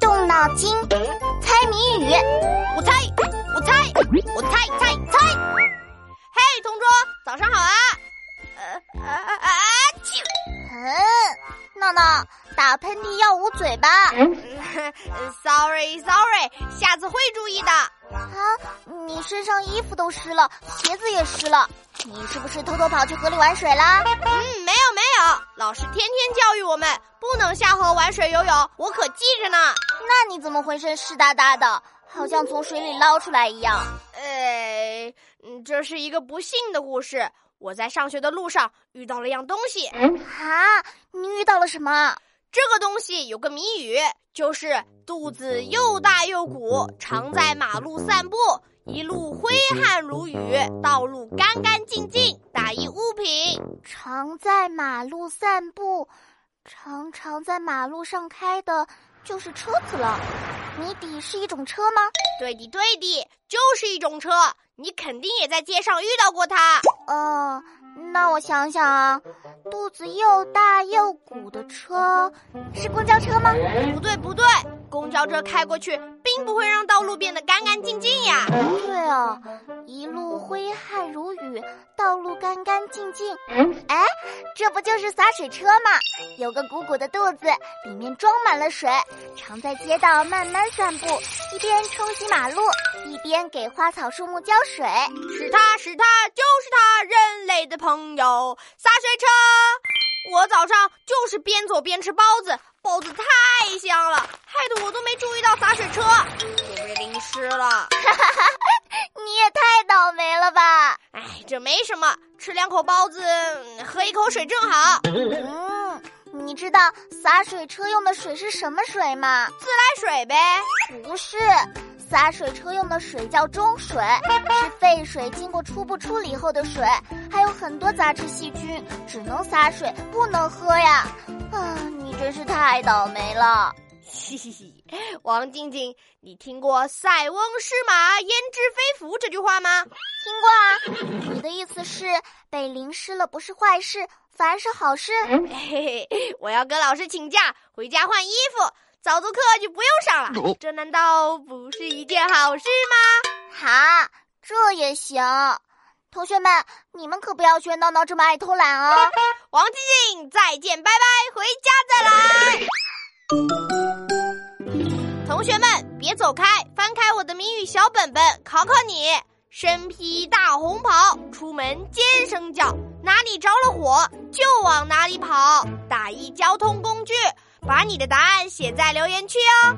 动脑筋，猜谜语。我猜，我猜，我猜猜猜。嘿，同桌，早上好啊！呃啊啊啊！啾！嗯，闹闹，打喷嚏要捂嘴巴。Sorry Sorry，下次会注意的。啊，你身上衣服都湿了，鞋子也湿了，你是不是偷偷跑去河里玩水啦？嗯，没有没有，老师天天教育我们不能下河玩水游泳，我可记着呢。那你怎么浑身湿哒哒的，好像从水里捞出来一样？呃，嗯，这是一个不幸的故事。我在上学的路上遇到了样东西。啊，你遇到了什么？这个东西有个谜语，就是肚子又大又鼓，常在马路散步，一路挥汗如雨，道路干干净净。打一物品，常在马路散步，常常在马路上开的就是车子了。谜底是一种车吗？对的，对的，就是一种车。你肯定也在街上遇到过它。哦，那我想想啊，肚子又大又鼓的车是公交车吗？不对，不对，公交车开过去并不会让道路变得干干净净呀。对哦，一路挥汗如雨，道路干干净净。哎，这不就是洒水车吗？有个鼓鼓的肚子，里面装满了水，常在街道慢慢散步，一边冲洗马路，一边给花草树木浇水。是它是它就是它，人类的朋友——洒水车。我早上就是边走边吃包子，包子太香了，害得我都没注意到洒水车，就被淋湿了。你也太倒霉了吧！哎，这没什么，吃两口包子，喝一口水正好。嗯，你知道洒水车用的水是什么水吗？自来水呗。不是。洒水车用的水叫中水，是废水经过初步处理后的水，还有很多杂质细菌，只能洒水，不能喝呀！啊，你真是太倒霉了！嘻嘻嘻，王静静，你听过“塞翁失马，焉知非福”这句话吗？听过啊。你的意思是被淋湿了不是坏事，反而是好事？嘿嘿，我要跟老师请假，回家换衣服。早读课就不用上了，这难道不是一件好事吗？哈，这也行。同学们，你们可不要学闹闹这么爱偷懒哦。王静静，再见，拜拜，回家再来。同学们，别走开，翻开我的谜语小本本，考考你：身披大红袍，出门尖声叫，哪里着了火就往哪里跑，打一交通工具。把你的答案写在留言区哦。